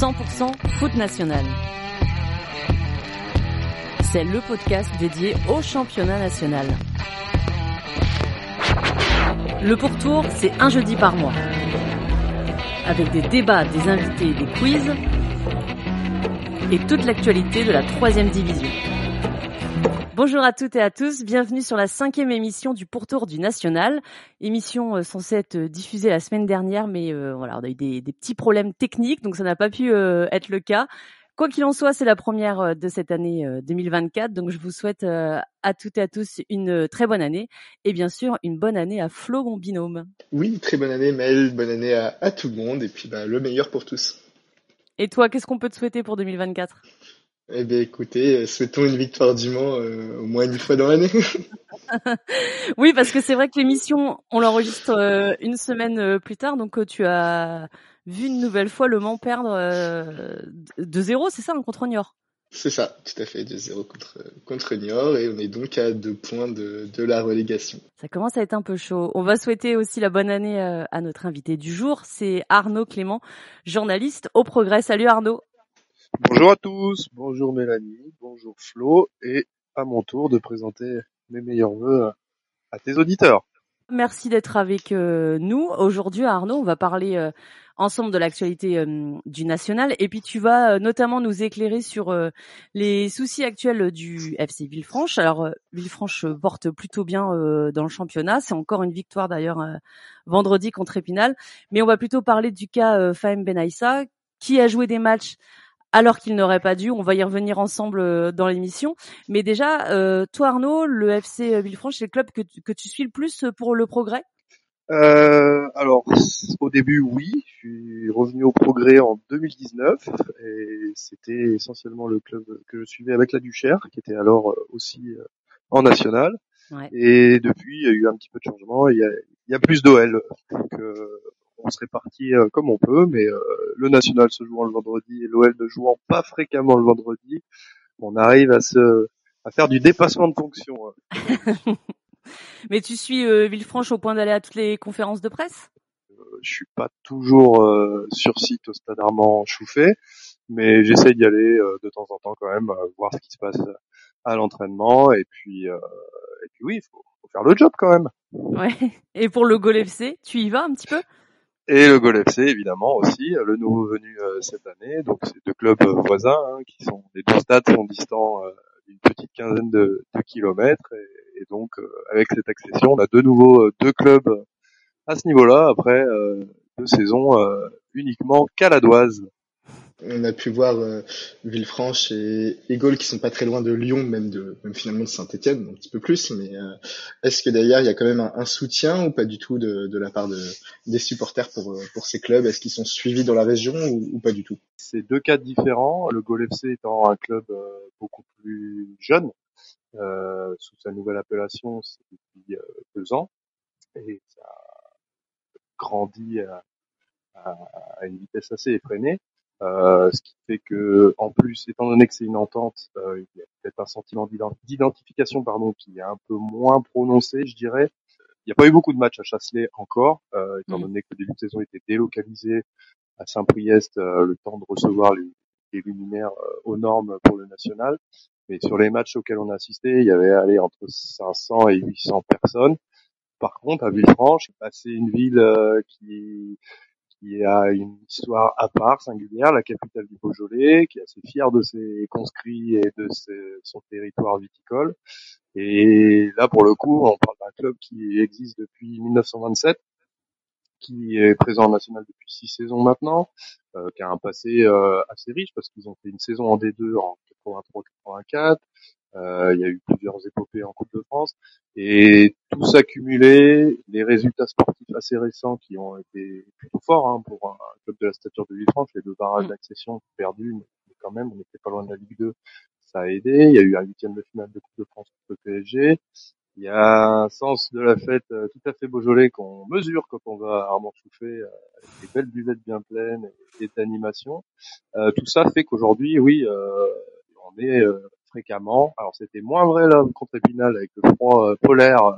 100% foot national. C'est le podcast dédié au championnat national. Le pourtour, c'est un jeudi par mois. Avec des débats, des invités des quiz. Et toute l'actualité de la troisième division. Bonjour à toutes et à tous, bienvenue sur la cinquième émission du Pourtour du National, émission euh, censée être euh, diffusée la semaine dernière, mais euh, voilà, on a eu des, des, petits problèmes techniques, donc ça n'a pas pu être le cas. Quoi qu'il en soit, c'est la première de cette année 2024, donc je vous souhaite à toutes et à tous une très bonne année, et bien sûr une bonne année à Flo, mon binôme. Oui, très bonne année Mel, bonne année à, à tout le monde, et puis bah, le meilleur pour tous. Et toi, qu'est-ce qu'on peut te souhaiter pour 2024 eh bien, écoutez, souhaitons une victoire du Mans euh, au moins une fois dans l'année. oui, parce que c'est vrai que l'émission, on l'enregistre euh, une semaine euh, plus tard, donc tu as vu une nouvelle fois le Mans perdre de zéro, c'est ça, contre Niort? C'est ça, tout à fait, de zéro contre, contre Niort, et on est donc à deux points de, de la relégation. Ça commence à être un peu chaud. On va souhaiter aussi la bonne année à notre invité du jour, c'est Arnaud Clément, journaliste au Progrès. Salut Arnaud Bonjour à tous, bonjour Mélanie, bonjour Flo, et à mon tour de présenter mes meilleurs voeux à tes auditeurs. Merci d'être avec euh, nous. Aujourd'hui, Arnaud, on va parler euh, ensemble de l'actualité euh, du national et puis tu vas notamment nous éclairer sur les soucis actuels du FC Villefranche. Alors Villefranche porte plutôt bien dans le championnat, c'est encore une victoire d'ailleurs vendredi contre Épinal, mais on va plutôt parler du cas Fahim Benaïssa qui a joué des matchs alors qu'il n'aurait pas dû. On va y revenir ensemble euh, dans l'émission. Mais déjà, euh, toi Arnaud, le FC Villefranche, c'est le club que tu, que tu suis le plus pour le progrès? Euh, Alors, au début, oui. Je suis revenu au progrès en 2019 et c'était essentiellement le club que je suivais avec la Duchère, qui était alors aussi en national. Et depuis, il y a eu un petit peu de changement. Il y a, il y a plus d'OL. Donc, on se répartit euh, comme on peut, mais euh, le national se jouant le vendredi et l'OL ne jouant pas fréquemment le vendredi, on arrive à se à faire du dépassement de fonction. Hein. mais tu suis euh, Villefranche au point d'aller à toutes les conférences de presse? Je suis pas toujours sur site au Stade Armand Chouffet, mais j'essaie d'y aller de temps en temps quand même, voir ce qui se passe à l'entraînement et puis et puis oui, il faut, faut, faire le job quand même. Ouais. Et pour le Gol FC, tu y vas un petit peu? Et le Gol FC évidemment aussi, le nouveau venu euh, cette année. Donc c'est deux clubs euh, voisins hein, qui sont les deux stades sont distants euh, d'une petite quinzaine de, kilomètres et, et donc avec cette accession, on a de nouveau deux clubs à ce niveau-là après deux saisons uniquement caladoises on a pu voir euh, Villefranche et, et Gaulle qui sont pas très loin de Lyon, même de même finalement de Saint-Étienne, un petit peu plus. Mais euh, est-ce que derrière il y a quand même un, soutien ou pas du tout de, de la part de, des supporters pour euh, pour ces clubs? Est-ce qu'ils sont suivis dans la région ou, pas du tout? C'est deux cas différents. Le Gaulle FC étant un club beaucoup plus jeune sous sa nouvelle appellation, c'est depuis deux ans et ça grandit à, à, à une vitesse assez effrénée. Euh, ce qui fait que, en plus, étant donné que c'est une entente, euh, il y a peut-être un sentiment d'identification, pardon, qui est un peu moins prononcé, je dirais. Il n'y a pas eu beaucoup de matchs à Chasselet encore, euh, étant mm. donné que le début de saison était délocalisé à Saint-Priest, euh, le temps de recevoir les, les luminaires aux normes pour le national. Mais sur les matchs auxquels on a assisté, il y avait allé entre 500 et 800 personnes. Par contre, à Villefranche, c'est une ville euh, qui qui a une histoire à part, singulière, la capitale du Beaujolais, qui est assez fière de ses conscrits et de son territoire viticole. Et là, pour le coup, on parle d'un club qui existe depuis 1927, qui est présent en national depuis six saisons maintenant, euh, qui a un passé euh, assez riche parce qu'ils ont fait une saison en D2 en 83-84, euh, il y a eu plusieurs épopées en Coupe de France et tout s'accumuler, les résultats sportifs assez récents qui ont été plutôt forts hein, pour un club de la stature de Villefranche, les deux barrages mm. d'accession perdus, mais quand même on n'était pas loin de la Ligue 2, ça a aidé. Il y a eu un huitième de finale de Coupe de France contre le PSG. Il y a un sens de la fête euh, tout à fait beaujolais qu'on mesure quand on va à Armand Chouffet, euh, avec des belles buvettes bien pleines et, d'animation. Euh, tout ça fait qu'aujourd'hui, oui, on est fréquemment. Alors c'était moins vrai là contre Épinal avec le froid euh, polaire. Euh,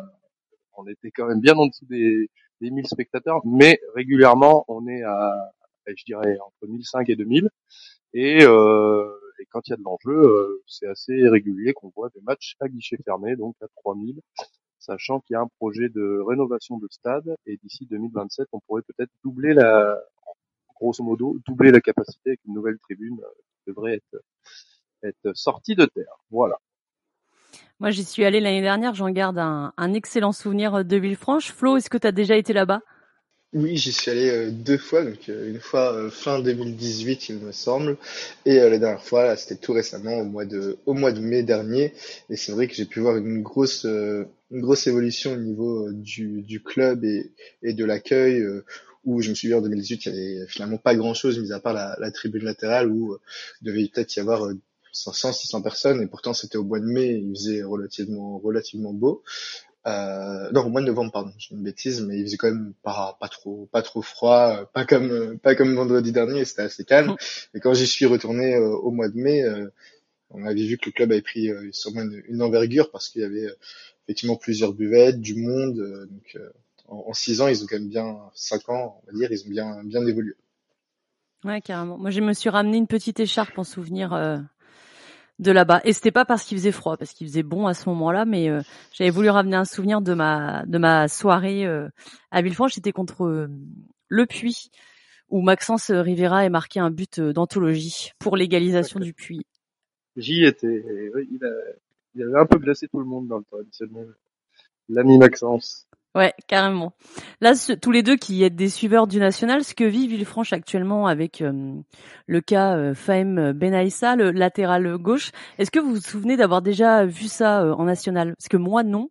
on était quand même bien en dessous des, des 1000 spectateurs, mais régulièrement on est à, je dirais entre 1005 et 2000. Et, euh, et quand il y a de l'enjeu, c'est assez régulier qu'on voit des matchs à guichet fermé, donc à 3000, sachant qu'il y a un projet de rénovation de stade et d'ici 2027, on pourrait peut-être doubler la, grosso modo, doubler la capacité avec une nouvelle tribune qui devrait être, être sortie de terre. Voilà. Moi, j'y suis allé l'année dernière, j'en garde un, un excellent souvenir de Villefranche. Flo, est-ce que tu as déjà été là-bas? Oui, j'y suis allé euh, deux fois, donc euh, une fois euh, fin 2018, il me semble, et la dernière fois, là, c'était tout récemment, au mois de, au mois de mai dernier, et c'est vrai que j'ai pu voir une grosse, une grosse évolution au niveau du, du club et, et de l'accueil, où je me suis dit en 2018, il y avait finalement pas grand-chose, mis à part la, la tribune latérale, où il devait peut-être y avoir 500, 600 personnes, et pourtant c'était au mois de mai, il faisait relativement, relativement beau. Euh, non, au mois de novembre, pardon, j'ai une bêtise, mais il faisait quand même pas, pas trop, pas trop froid, euh, pas comme, euh, pas comme vendredi dernier, c'était assez calme. Et quand j'y suis retourné euh, au mois de mai, on avait vu que le club avait pris sûrement une, une, envergure parce qu'il y avait effectivement plusieurs buvettes, du monde. donc, en, en, six ans, ils ont quand même bien, cinq ans, on va dire, ils ont bien, bien évolué. Ouais, carrément. Moi, je me suis ramené une petite écharpe en souvenir de là-bas. Et c'était pas parce qu'il faisait froid, parce qu'il faisait bon à ce moment-là, mais euh, j'avais voulu ramener un souvenir de ma de ma soirée euh, à Villefranche. C'était contre euh, Le Puy, où Maxence Rivera a marqué un but d'anthologie pour l'égalisation du Puy. J'y étais. il, a, il avait un peu blessé tout le monde dans le traditionnel. L'ami Maxence. Ouais, carrément. Là, tous les deux qui êtes des suiveurs du national, ce que vit Villefranche actuellement avec euh, le cas euh, Fahem Benaïssa, le latéral gauche, est-ce que vous vous souvenez d'avoir déjà vu ça euh, en national? Parce que moi, non.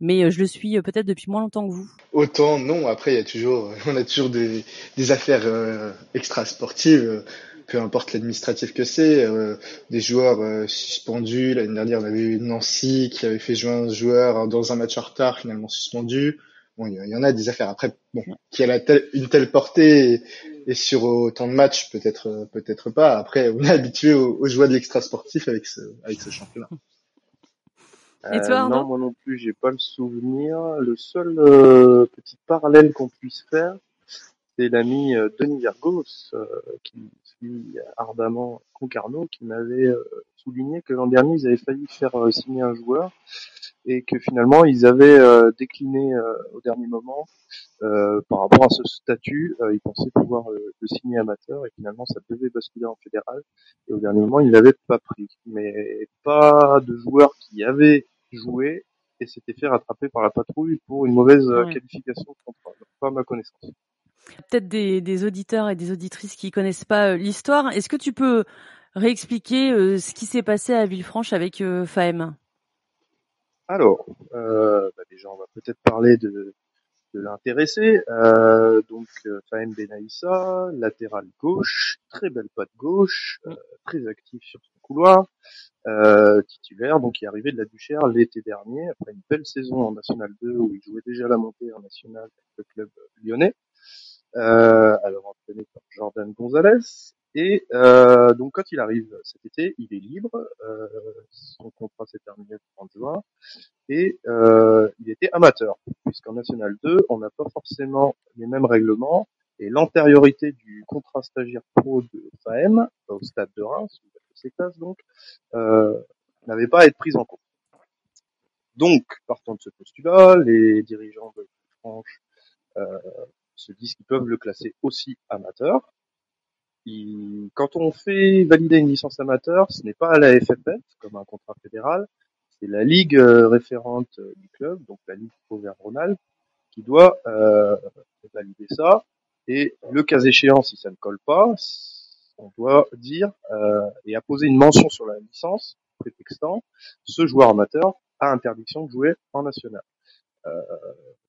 Mais euh, je le suis peut-être depuis moins longtemps que vous. Autant non. Après, il y a toujours, on a toujours des, des affaires extra sportives peu importe l'administratif que c'est, euh, des joueurs euh, suspendus. L'année dernière, on avait eu Nancy qui avait fait jouer un joueur dans un match en retard, finalement suspendu. Bon, il y, en a des affaires. Après, bon, qui a une telle portée et, sur autant de matchs, peut-être, euh, peut-être pas. Après, on est habitué aux, aux joies de l'extra sportif avec ce, avec ce championnat. Et toi, non, moi non plus, j'ai pas le souvenir. Le seul petit parallèle qu'on puisse faire, c'est l'ami Denis Vergos qui ardemment Concarneau qui m'avait euh, souligné que l'an dernier ils avaient failli faire euh, signer un joueur et que finalement ils avaient euh, décliné au dernier moment par rapport à ce statut, ils pensaient pouvoir le signer amateur et finalement ça devait basculer en fédéral et au dernier moment ils l'avaient pas pris. Mais pas de joueur qui avait joué et s'était fait rattraper par la patrouille pour une mauvaise qualification de contrat. Pas à ma connaissance. Peut-être des, auditeurs et des auditrices qui connaissent pas euh, l'histoire. Est-ce que tu peux réexpliquer euh, ce qui s'est passé à Villefranche avec euh, Fahem Alors, bah, déjà, on va peut-être parler de, l'intéressé. donc, Fahem Benaïssa, latéral gauche, très belle patte gauche, très actif sur son couloir, titulaire, donc il est arrivé de la Duchère l'été dernier, après une belle saison en National 2 où il jouait déjà la montée en National avec le club lyonnais euh, alors entraîné par Jordan Gonzalez. Et euh, donc quand il arrive cet été, il est libre, euh, son contrat s'est terminé le 30 juin, et euh, il était amateur, puisqu'en National 2, on n'a pas forcément les mêmes règlements, et l'antériorité du contrat stagiaire pro de FAM, au stade de Reims, ses classes donc, euh, n'avait pas à être prise en compte. Donc, partant de ce postulat, les dirigeants de France euh, se disent qu'ils peuvent le classer aussi amateur. quand on fait valider une licence amateur, ce n'est pas à la FFF comme un contrat fédéral, c'est la ligue euh, référente euh, du club, donc la ligue Auvergne-Rhône-Alpes, qui doit euh, valider ça. Et le cas échéant, si ça ne colle pas, on doit dire et apposer une mention sur la licence prétextant ce joueur amateur a interdiction de jouer en national. Euh,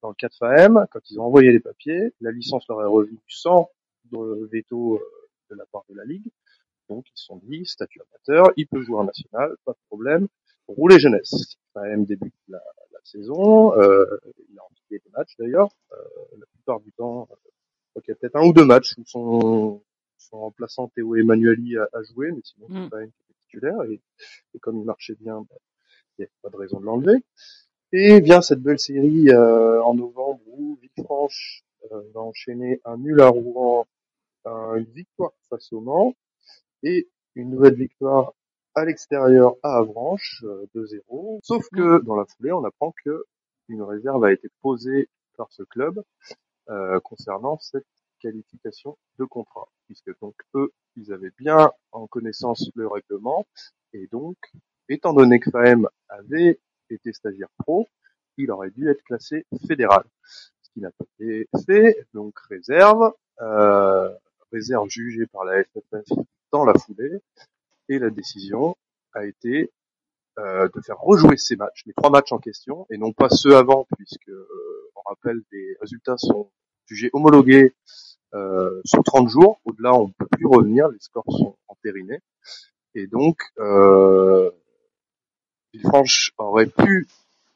dans le cas de FAM, quand ils ont envoyé les papiers, la licence leur est revenue sans veto euh, de la part de la Ligue. Donc ils se sont dit, statut amateur, il peut jouer en national, pas de problème. Rouler jeunesse. FAM débute la, la saison, euh, il a envie des matchs d'ailleurs. Euh, la plupart du temps, euh, il y a peut-être un ou deux matchs où son, son remplaçant Théo Emmanueli a, a joué, mais sinon mm. FAM était titulaire. Et, et, comme il marchait bien, bah, il n'y a pas de raison de l'enlever. Et vient cette belle série euh, en novembre où Villefranche euh, va enchaîner un nul à Rouen une victoire face au Mans et une nouvelle victoire à l'extérieur à Avranches, 2-0. Sauf que dans la foulée, on apprend que une réserve a été posée par ce club euh, concernant cette qualification de contrat, puisque donc eux, ils avaient bien en connaissance le règlement, et donc, étant donné que FAM avait été stagiaire pro, il aurait dû être classé fédéral, ce qui n'a pas été fait, donc réserve, euh, réserve jugée par la FFF dans la foulée, et la décision a été euh, de faire rejouer ces matchs, les trois matchs en question, et non pas ceux avant, puisque euh, on rappelle les résultats sont jugés homologués euh, sous 30 jours. Au-delà, on ne peut plus revenir, les scores sont entérinés. Et donc, euh, Villefranche aurait pu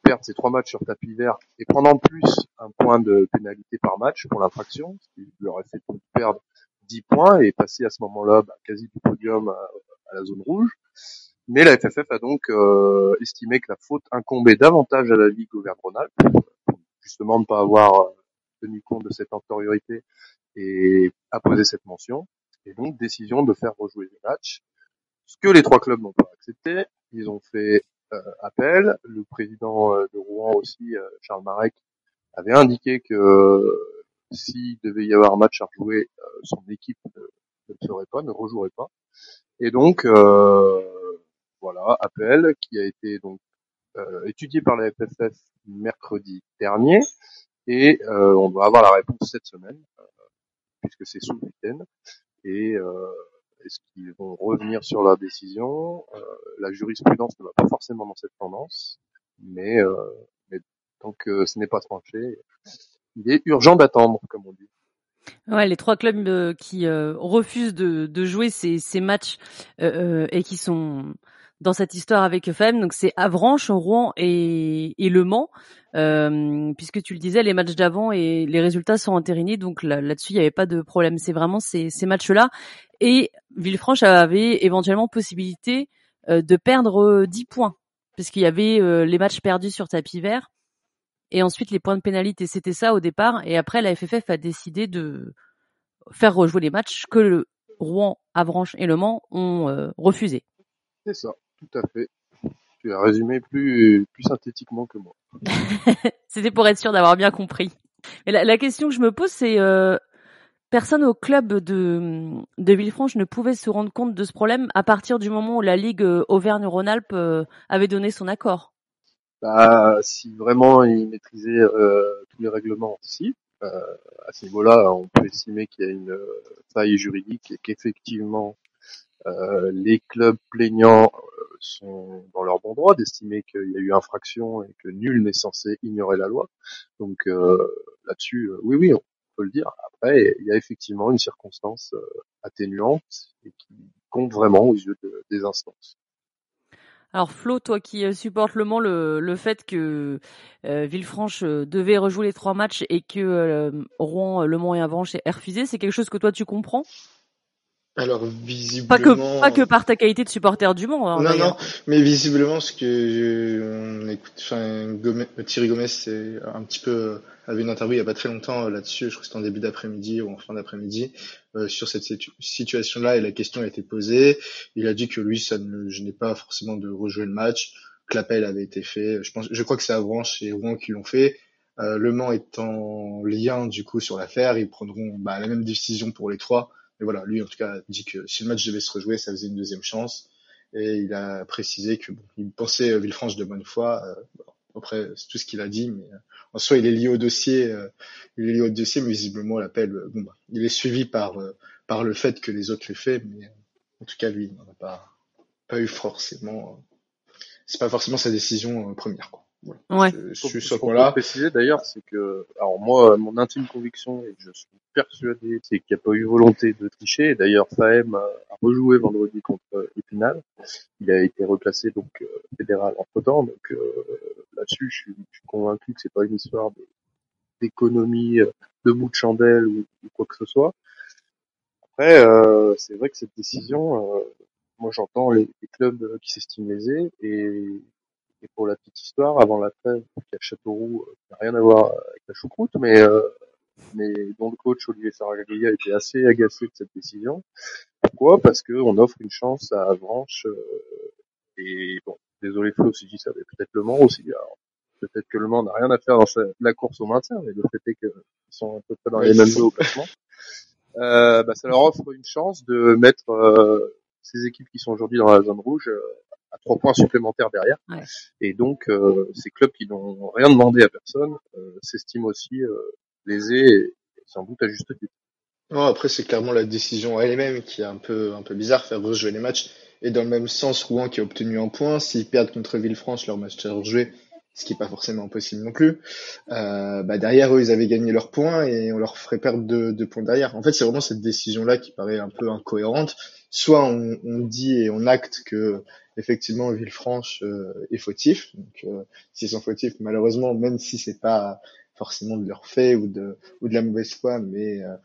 perdre ces trois matchs sur tapis vert et prendre en plus un point de pénalité par match pour l'infraction, ce qui lui aurait fait perdre 10 points et passer à ce moment-là bah, quasi du podium à, la zone rouge. Mais la FFF a donc euh, estimé que la faute incombait davantage à la Ligue Auvergne-Rhône-Alpes, pour justement ne pas avoir euh, tenu compte de cette antériorité et a posé cette mention. Et donc décision de faire rejouer les matchs. Ce que les trois clubs n'ont pas accepté, ils ont fait appel. Le président euh, de Rouen aussi, Charles Marek, avait indiqué que s'il devait y avoir un match à rejouer, son équipe ne, ne ferait pas, ne rejouerait pas. Et donc, euh, voilà, appel qui a été donc euh, étudié par la FFF mercredi dernier et euh, on doit avoir la réponse cette semaine euh, puisque c'est sous le week-end est-ce qu'ils vont revenir sur leur décision La jurisprudence ne va pas forcément dans cette tendance, mais, mais tant que ce n'est pas tranché, il est urgent d'attendre, comme on dit. Ouais, les trois clubs qui refusent de, jouer ces matchs et qui sont dans cette histoire avec FM. Donc c'est Avranches, Rouen et, et Le Mans, euh, puisque tu le disais, les matchs d'avant et les résultats sont entérinés. Donc là-dessus, il n'y avait pas de problème. C'est vraiment ces, ces matchs-là. Et Villefranche avait éventuellement possibilité euh, de perdre 10 points, puisqu'il y avait euh, les matchs perdus sur tapis vert et ensuite les points de pénalité. C'était ça au départ. Et après, la FFF a décidé de faire rejouer les matchs que le Rouen, Avranches et Le Mans ont euh, refusé. C'est ça. Tout à fait. Tu as résumé plus, plus synthétiquement que moi. C'était pour être sûr d'avoir bien compris. Mais la, question que je me pose, c'est euh, personne au club de, de Villefranche ne pouvait se rendre compte de ce problème à partir du moment où la Ligue euh, Auvergne-Rhône-Alpes euh, avait donné son accord. Bah, si vraiment ils maîtrisaient tous les règlements, si. à ce niveau-là, on peut estimer qu'il y a une faille juridique et qu'effectivement les clubs plaignants sont dans leur bon droit d'estimer qu'il y a eu infraction et que nul n'est censé ignorer la loi. Donc euh, là-dessus, euh, oui, oui, on peut le dire. Après, il y a effectivement une circonstance euh, atténuante et qui compte vraiment aux yeux des instances. Alors Flo, toi qui supportes le Mans, le, le fait que Villefranche devait rejouer les trois matchs et que Rouen, Le Mans et Avranches aient refusé, c'est quelque chose que toi tu comprends? Alors visiblement pas que pas que par ta qualité de supporter du monde. Hein, non non, mais visiblement ce que on écoute, enfin Thierry Gomez c'est un petit peu avait une interview il y a pas très longtemps euh, là-dessus, je crois que c'était en début d'après-midi ou en fin d'après-midi euh, sur cette situation-là et la question a été posée. Il a dit que lui ça ne gênait pas forcément de rejouer le match, que l'appel avait été fait. Je pense, je crois que c'est Avranches et Rouen qui l'ont fait. Euh, le Mans est en lien du coup sur l'affaire, ils prendront bah, la même décision pour les trois. Mais voilà, lui en tout cas dit que si le match devait se rejouer, ça faisait une deuxième chance. Et il a précisé que bon, il pensait euh, Villefranche de bonne foi. Euh, après, c'est tout ce qu'il a dit, mais euh, en soi, il est lié au dossier. il est lié au dossier, mais visiblement l'appel, bon, bah, il est suivi par par le fait que les autres l'aient fait, mais en tout cas, lui, il n'en a pas pas eu forcément. c'est pas forcément sa décision première, quoi. Ouais. Je, suis sur là. préciser d'ailleurs, c'est que, alors moi, mon intime conviction, et je suis persuadé, c'est qu'il n'y a pas eu volonté de tricher. D'ailleurs, Fahem a, rejoué vendredi contre Épinal. Il a été reclassé donc euh, fédéral entre temps. Donc euh, là-dessus, je suis, je suis, convaincu que c'est pas une histoire d'économie euh, de bout de chandelle ou, quoi que ce soit. Après, euh, c'est vrai que cette décision, moi j'entends les, les, clubs qui s'estiment lésés et et pour la petite histoire, avant la trêve, qui à Châteauroux, euh, n'a rien à voir avec la choucroute, mais euh, mais dont le coach Olivier Saraglia était assez agacé de cette décision. Pourquoi? Parce que on offre une chance à Avranches euh, et bon, désolé Flo si ça, mais peut-être Le Mans aussi. peut-être que Le Mans n'a rien à faire dans la course au maintien, mais le fait est qu'ils sont à peu près dans les mêmes eaux au classement. Euh, bah, ça leur offre une chance de mettre euh, ces équipes qui sont aujourd'hui dans la zone rouge euh, à trois points supplémentaires derrière. Ouais. Et donc, euh, ces clubs qui n'ont rien demandé à personne s'estiment aussi lésés et sans doute à juste titre. Non, après, c'est clairement la décision elle-même qui est un peu, un peu bizarre, faire rejouer les matchs. Et dans le même sens, Rouen qui a obtenu un point, s'ils perdent contre Villefranche, leur match est rejoué, ce qui est pas forcément possible non plus. Euh, bah derrière eux, ils avaient gagné leurs points et on leur ferait perdre deux, points derrière. En fait, c'est vraiment cette décision-là qui paraît un peu incohérente. Soit on, on, dit et on acte que effectivement Villefranche euh, est fautif. Donc, euh, s'ils sont fautifs, malheureusement, même si c'est pas forcément de leur fait ou de ou de la mauvaise foi, mais euh,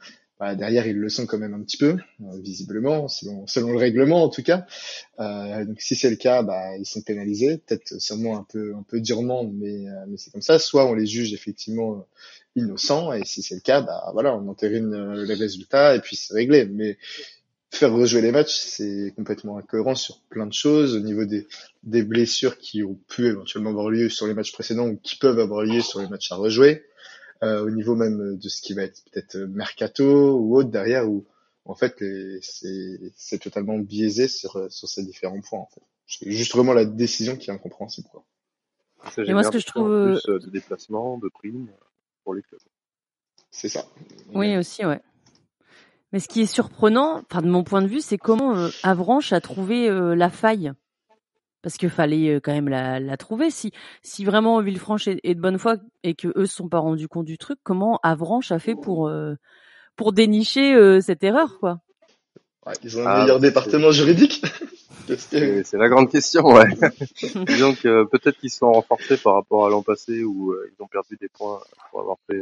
bah, derrière ils le sont quand même un petit peu, euh, visiblement, selon, selon le règlement en tout cas. Euh, donc si c'est le cas, bah, ils sont pénalisés, peut-être sûrement un peu un peu durement, mais, euh, mais c'est comme ça. Soit on les juge effectivement innocents, et si c'est le cas, bah voilà, on entérine les résultats et puis c'est réglé. Mais faire rejouer les matchs, c'est complètement incohérent sur plein de choses au niveau des, des blessures qui ont pu éventuellement avoir lieu sur les matchs précédents ou qui peuvent avoir lieu sur les matchs à rejouer euh, au niveau même de ce qui va être peut-être mercato ou autre derrière où en fait c'est totalement biaisé sur sur ces différents points en fait. C'est juste vraiment la décision qui est incompréhensible quoi. Et moi ce que je trouve plus euh, de déplacement, de primes pour les clubs. C'est ça. Oui aussi ouais. Mais ce qui est surprenant, enfin de mon point de vue, c'est comment euh, Avranches a trouvé euh, la faille parce qu'il fallait euh, quand même la, la, trouver. Si, si vraiment Villefranche est, est, de bonne foi et que eux se sont pas rendus compte du truc, comment Avranches a fait pour euh, pour dénicher euh, cette erreur, quoi? Ouais, Ils ont un ah, meilleur département juridique. C'est la grande question, ouais. Disons que peut-être qu'ils sont renforcés par rapport à l'an passé où ils ont perdu des points pour avoir fait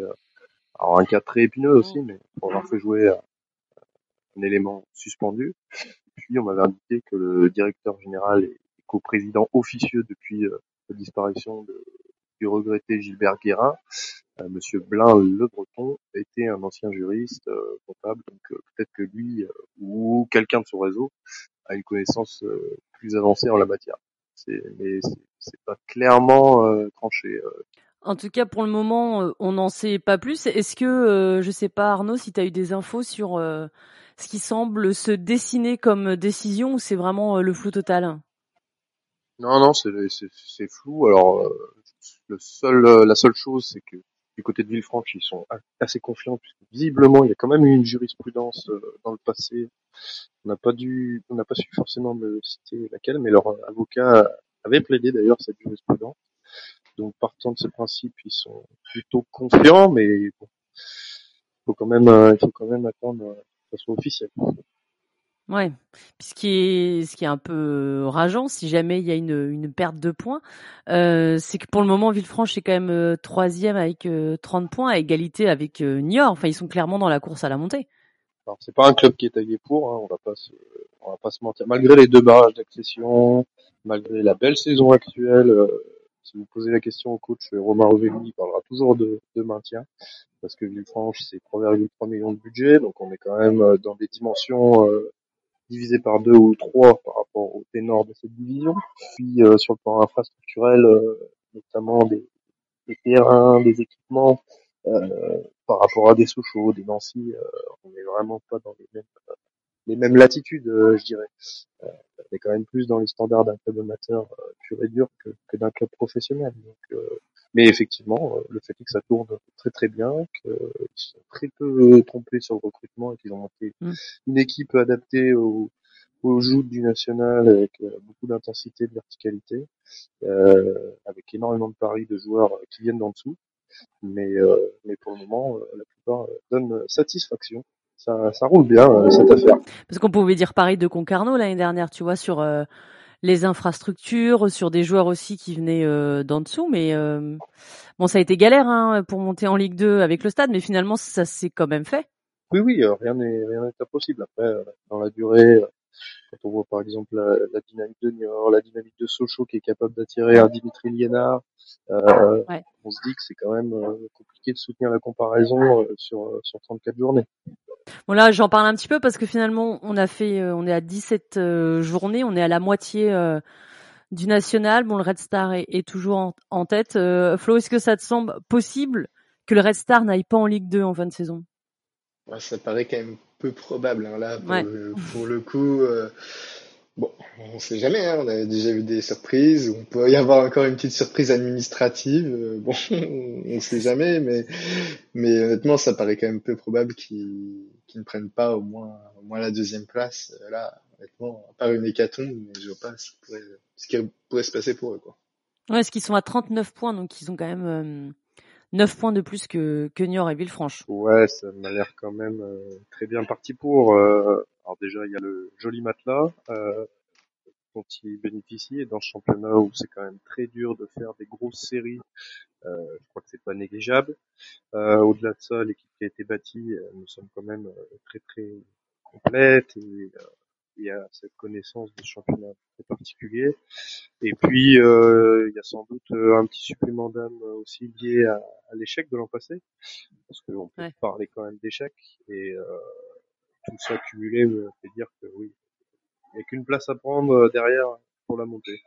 alors un cas très épineux aussi, mais pour avoir fait jouer un élément suspendu. Puis on m'avait indiqué que le directeur général est co-président officieux depuis euh, la disparition de, du regretté Gilbert Guérin. Euh, Monsieur Blin Le Breton était un ancien juriste euh, comptable, donc peut-être que lui ou quelqu'un de son réseau a une connaissance plus avancée en la matière. Mais c'est pas clairement tranché. En tout cas, pour le moment, on n'en sait pas plus. Est-ce que, je sais pas, Arnaud, si tu as eu des infos sur ce qui semble se dessiner comme décision ou c'est vraiment le flou total? Non, non, c'est flou. Alors, euh, le seul, euh, la seule chose, c'est que du côté de Villefranche, ils sont assez confiants puisque visiblement, il y a quand même eu une jurisprudence euh, dans le passé. On n'a pas dû, on n'a pas su forcément me citer laquelle, mais leur avocat avait plaidé d'ailleurs cette jurisprudence. Donc, partant de ce principe, ils sont plutôt confiants, mais bon, faut quand même, il faut quand même attendre que ça soit officiel. Ouais. ce qui est, ce qui est un peu rageant, si jamais il y a une, une perte de points, euh, c'est que pour le moment, Villefranche est quand même euh, troisième avec 30 euh, points à égalité avec euh, Niort. Enfin, ils sont clairement dans la course à la montée. Alors, c'est pas un club qui est taillé pour, hein, on va pas se, on va pas se mentir. Malgré les deux barrages d'accession, malgré la belle saison actuelle, si vous posez la question au coach Romain Rovelli, il parlera toujours de, de maintien parce que Villefranche c'est 3,3 millions de budget, donc on est quand même dans des dimensions divisé par deux ou trois par rapport au ténor de cette division. Puis euh, sur le plan infrastructurel, euh, notamment des, des, terrains, des équipements, euh, par rapport à des Sochaux, des Nancy, on n'est vraiment pas dans les mêmes, les mêmes latitudes, je dirais. on est quand même plus dans les standards d'un club amateur pur et dur que, que d'un club professionnel. Donc, mais effectivement, euh, le fait est que ça tourne très très bien, qu'ils sont très peu trompés sur le recrutement et qu'ils ont monté mm. une équipe adaptée au, au du national avec euh, beaucoup d'intensité, de verticalité, euh, avec énormément de paris de joueurs qui viennent d'en dessous. Mais, euh, mais pour le moment, la plupart donnent satisfaction. Ça, ça roule bien cette affaire. Parce qu'on pouvait dire pareil de Concarneau l'année dernière, tu vois, sur les infrastructures, sur des joueurs aussi qui venaient euh, d'en dessous. Mais euh, bon, ça a été galère hein, pour monter en Ligue 2 avec le stade, mais finalement, ça s'est quand même fait. Oui, oui, euh, rien n'est rien n'est impossible. Après, dans la durée, quand on voit par exemple la, la dynamique de Niort, la dynamique de Sochaux qui est capable d'attirer un Dimitri Liénard. Euh, Ouais. On se dit que c'est quand même euh, compliqué de soutenir la comparaison euh, sur sur 34 journées. Bon là, j'en parle un petit peu parce que finalement, on a fait, euh, on est à 17 euh, journées, on est à la moitié euh, du national. Bon, le Red Star est, est toujours en, en tête. Euh, Flo, est-ce que ça te semble possible que le Red Star n'aille pas en Ligue 2 en fin de saison? Ouais, ça paraît quand même peu probable. hein, là, pour, Ouais. le, pour le coup, euh, bon, on sait jamais. hein, on a déjà vu des surprises. On peut y avoir encore une petite surprise administrative. euh, bon, on sait jamais, mais mais honnêtement, ça paraît quand même peu probable qu'ils ne prennent pas au moins au moins la deuxième place. Euh, Là, honnêtement, à part une hécatombe, mais je vois pas ce qui pourrait, ce qui pourrait se passer pour eux, quoi. Ouais, parce qu'ils sont à 39 points, donc ils ont quand même 9 points de plus que, que Niort et Villefranche. Ouais, ça m'a l'air quand même euh, très bien parti pour. euh, alors déjà, il y a le joli matelas euh, dont ils bénéficient et dans ce championnat où c'est quand même très dur de faire des grosses séries, euh, je crois que c'est pas négligeable. Euh, Au-delà de ça, l'équipe qui a été bâtie, euh, nous sommes quand même très très complète et il y a cette connaissance de ce championnat très particulier. Et puis, euh, il y a sans doute euh, un petit supplément d'âme aussi lié à, à l'échec de l'an passé, parce qu'on peut Ouais. parler quand même d'échec, et euh, tout ça cumulé me fait dire que oui, il n'y a qu'une place à prendre euh, derrière pour la montée.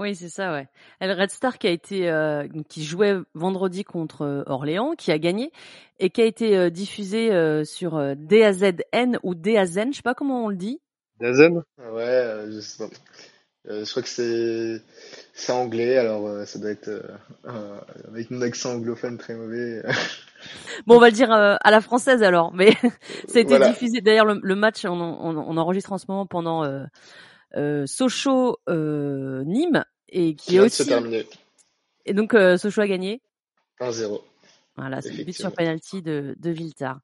Oui, c'est ça, ouais. Et le Red Star qui a été, euh, qui jouait vendredi contre euh, Orléans, qui a gagné et qui a été euh, diffusé euh, sur DAZN ou DAZN, je sais pas comment on le dit. Dazen Ouais, euh, je sais pas. Euh, je crois que c'est c'est anglais, alors euh, ça doit être euh, euh, avec mon accent anglophone très mauvais. Bon, on va le dire euh, à la française alors, mais ça a été Voilà. diffusé. D'ailleurs, le, le match, on, on, on enregistre en ce moment pendant euh, euh, Sochaux euh, Nîmes et qui Qui est se aussi et donc euh, Sochaux a gagné. 1-0. Voilà, c'est le but sur penalty de de Viltard.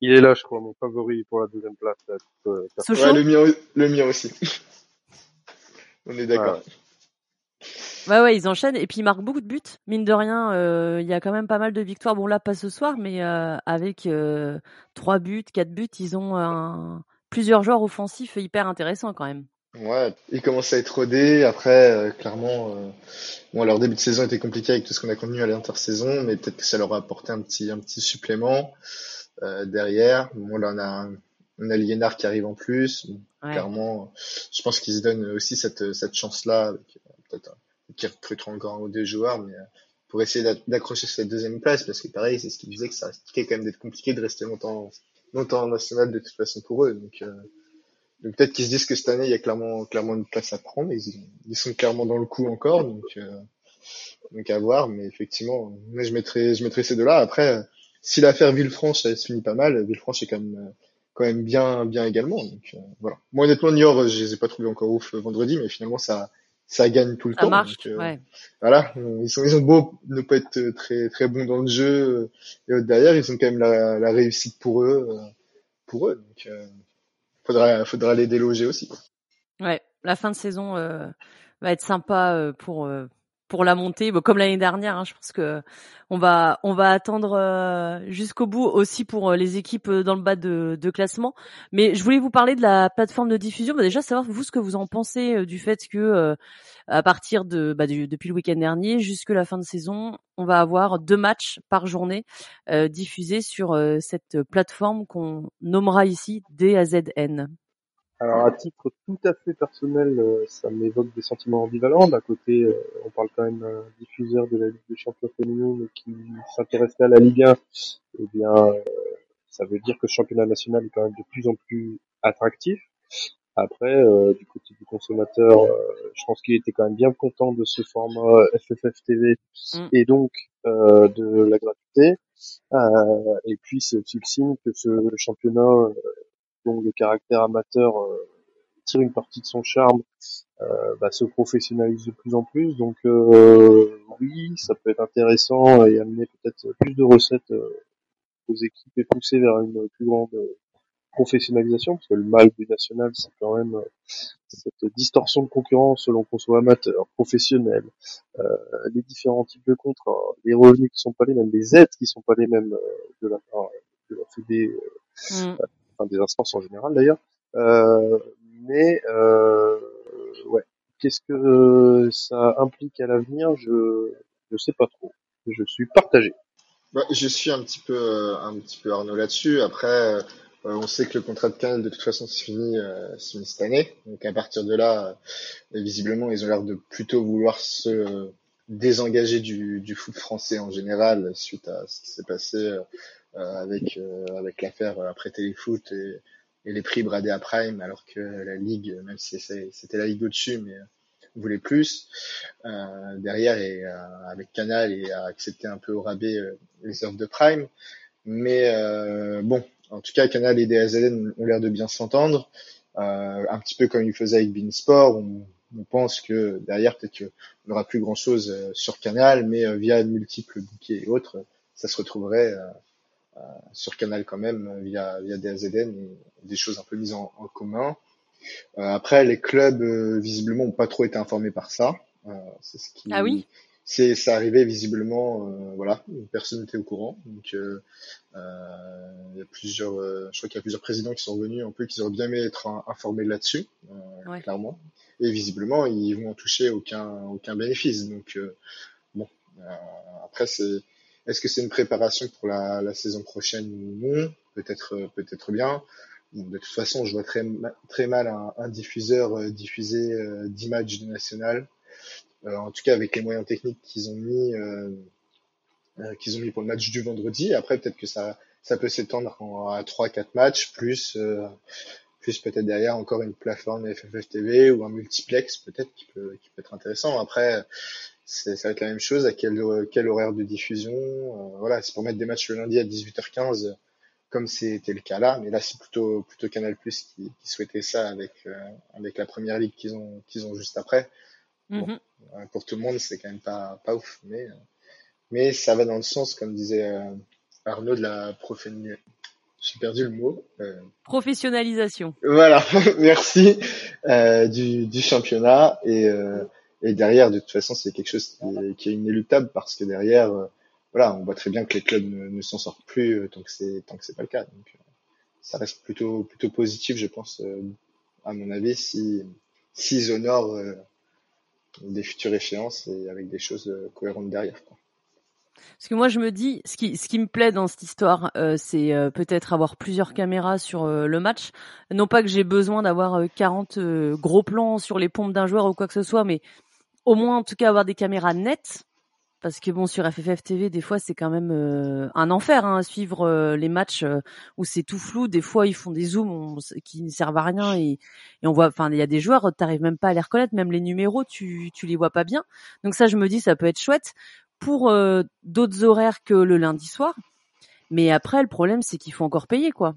Il est là, je crois, mon favori pour la deuxième place. Là, euh, Sochaux. Ouais, le mien, le mien aussi. On est d'accord. Ouais, ouais, ils enchaînent et puis ils marquent beaucoup de buts. Mine de rien, euh, il y a quand même pas mal de victoires. Bon, là, pas ce soir, mais euh, avec euh, trois buts, quatre buts, ils ont un... plusieurs joueurs offensifs hyper intéressants quand même. Ouais, ils commencent à être rodés. Après, euh, clairement, euh, bon, leur début de saison était compliqué avec tout ce qu'on a contenu à l'intersaison, mais peut-être que ça leur a apporté un petit, un petit supplément derrière. Bon, là, on a, on a Liénard qui arrive en plus. Bon, Ouais. Clairement, je pense qu'ils se donnent aussi cette, cette chance-là, euh, peut-être un- qu'ils recruteront encore un ou deux joueurs, mais euh, pour essayer d'a- d'accrocher cette deuxième place, parce que pareil, c'est ce qui disait que ça risquait quand même d'être compliqué de rester longtemps, longtemps en national de toute façon pour eux. Donc, euh, donc peut-être qu'ils se disent que cette année, il y a clairement, clairement une place à prendre. Ils, ils sont clairement dans le coup encore, donc, euh, donc à voir. Mais effectivement, moi je mettrais, je mettrais ces deux-là. Après, euh, si l'affaire Villefranche, elle se finit pas mal, Villefranche est quand même, euh, quand même bien, bien également. Donc euh, voilà. Moi honnêtement, Niort, je les ai pas trouvés encore ouf euh, vendredi, mais finalement ça, ça gagne tout le Ça temps. marche, donc, euh, ouais. Voilà, Euh, ils sont, ils ont beau ne pas être euh, très, très bons dans le jeu euh, et derrière, ils ont quand même la, la réussite pour eux, euh, pour eux. Donc euh, faudra, faudra les déloger aussi. quoi. Ouais, la fin de saison euh, va être sympa euh, pour euh, pour la montée, bon, comme l'année dernière. hein, je pense que on va on va attendre euh, jusqu'au bout aussi pour euh, les équipes euh, dans le bas de, de classement. Mais je voulais vous parler de la plateforme de diffusion. Bah, déjà savoir vous ce que vous en pensez du fait que euh, à partir de bah, du- depuis le week-end dernier jusque la fin de saison, on va avoir deux matchs par journée euh, diffusés sur euh, cette plateforme qu'on nommera ici DAZN. Alors à titre tout à fait personnel, euh, ça m'évoque des sentiments ambivalents. D'un côté, euh, on parle quand même d'un diffuseur de la Ligue des Champions féminine qui s'intéresserait à la Ligue 1. Eh bien, euh, ça veut dire que le championnat national est quand même de plus en plus attractif. Après, du côté du consommateur, je pense qu'il était quand même bien content de ce format FFF TV Mm. et donc de la gratuité. Et puis c'est aussi le signe que ce championnat, dont le caractère amateur euh, tire une partie de son charme, euh, bah, se professionnalise de plus en plus. Donc euh, oui, ça peut être intéressant et amener peut-être plus de recettes aux équipes et pousser vers une plus grande professionnalisation, parce que le mal du national, c'est quand même cette distorsion de concurrence selon qu'on soit amateur, professionnel, les différents types de contrats, les revenus qui sont pas les mêmes, les aides qui sont pas les mêmes de la part de la Mm. Des instances en général d'ailleurs. Euh, mais euh, qu'est-ce que ça implique à l'avenir? Je je sais pas trop. Je suis partagé. Bah, je suis un petit peu euh, un petit peu Arnaud là-dessus. Après, on sait que le contrat de Canal de toute façon se finit, finit cette année. Donc à partir de là, visiblement, ils ont l'air de plutôt vouloir se désengager du, du foot français en général suite à ce qui s'est passé euh, avec euh, avec l'affaire euh, après Téléfoot et, et les prix bradés à Prime, alors que la ligue, même si c'était la ligue au-dessus, mais voulait plus euh, derrière et avec Canal et a accepté un peu au rabais les offres de Prime. Mais bon, en tout cas, Canal et DAZN ont l'air de bien s'entendre, un petit peu comme ils faisaient avec Beansport. On, on pense que derrière peut-être qu'on n'aura plus grand chose sur Canal, mais via multiples bouquets et autres, ça se retrouverait euh, sur Canal quand même euh, via via des AZN des choses un peu mises en, commun. Euh, après, les clubs visiblement ont pas trop été informés par ça. c'est ce qui ah oui? c'est ça arrivait visiblement voilà personne n'était au courant. Donc euh, il y a plusieurs je crois qu'il y a plusieurs présidents qui sont revenus un peu qui auraient bien aimé être informés là-dessus clairement. Et visiblement ils vont en toucher aucun aucun bénéfice. Donc bon après c'est est-ce que c'est une préparation pour la, saison prochaine ou non? Peut-être, euh, peut-être bien. de toute façon, je vois très, très mal un, diffuseur euh, diffuser euh, 10 matchs de national. Euh, en tout cas, avec les moyens techniques qu'ils ont mis, euh, ont mis pour le match du vendredi. Après, peut-être que ça, ça peut s'étendre à 3-4 matchs, plus, plus peut-être derrière encore une plateforme FFF TV ou un multiplex, peut-être qui peut, qui peut être intéressant. Après, c'est ça va être la même chose à quel quel horaire de diffusion. Euh, voilà c'est pour mettre des matchs le lundi à 18h15 comme c'était le cas là. Mais là c'est plutôt plutôt Canal Plus qui, qui souhaitait ça avec euh, avec la première ligue qu'ils ont qu'ils ont juste après. Bon, mm pour tout le monde c'est quand même pas pas ouf mais mais ça va dans le sens comme disait Arnaud de la professionnalisation j'ai perdu le mot. Professionnalisation. Voilà, merci du, du championnat. Et et derrière, de toute façon, c'est quelque chose qui est, qui inéluctable parce que derrière, euh, voilà, on voit très bien que les clubs ne, s'en sortent plus euh, tant que c'est tant que c'est pas le cas. Donc, euh, ça reste plutôt plutôt positif, je pense, à mon avis, si s'ils honorent des futures échéances et avec des choses cohérentes derrière. Quoi. Parce que moi, je me dis, ce qui, ce qui me plaît dans cette histoire, c'est peut-être avoir plusieurs caméras sur le match. Non pas que j'ai besoin d'avoir 40 gros plans sur les pompes d'un joueur ou quoi que ce soit, mais au moins, en tout cas, avoir des caméras nettes. Parce que bon, sur FFF TV, des fois, c'est quand même un enfer hein, à suivre les matchs où c'est tout flou. Des fois, ils font des zooms qui ne servent à rien et, et on voit. Enfin, il y a des joueurs, t'arrives même pas à les reconnaître, même les numéros, tu tu les vois pas bien. Donc ça, je me dis, ça peut être chouette pour euh, d'autres horaires que le lundi soir. Mais après, le problème, c'est qu'il faut encore payer, quoi.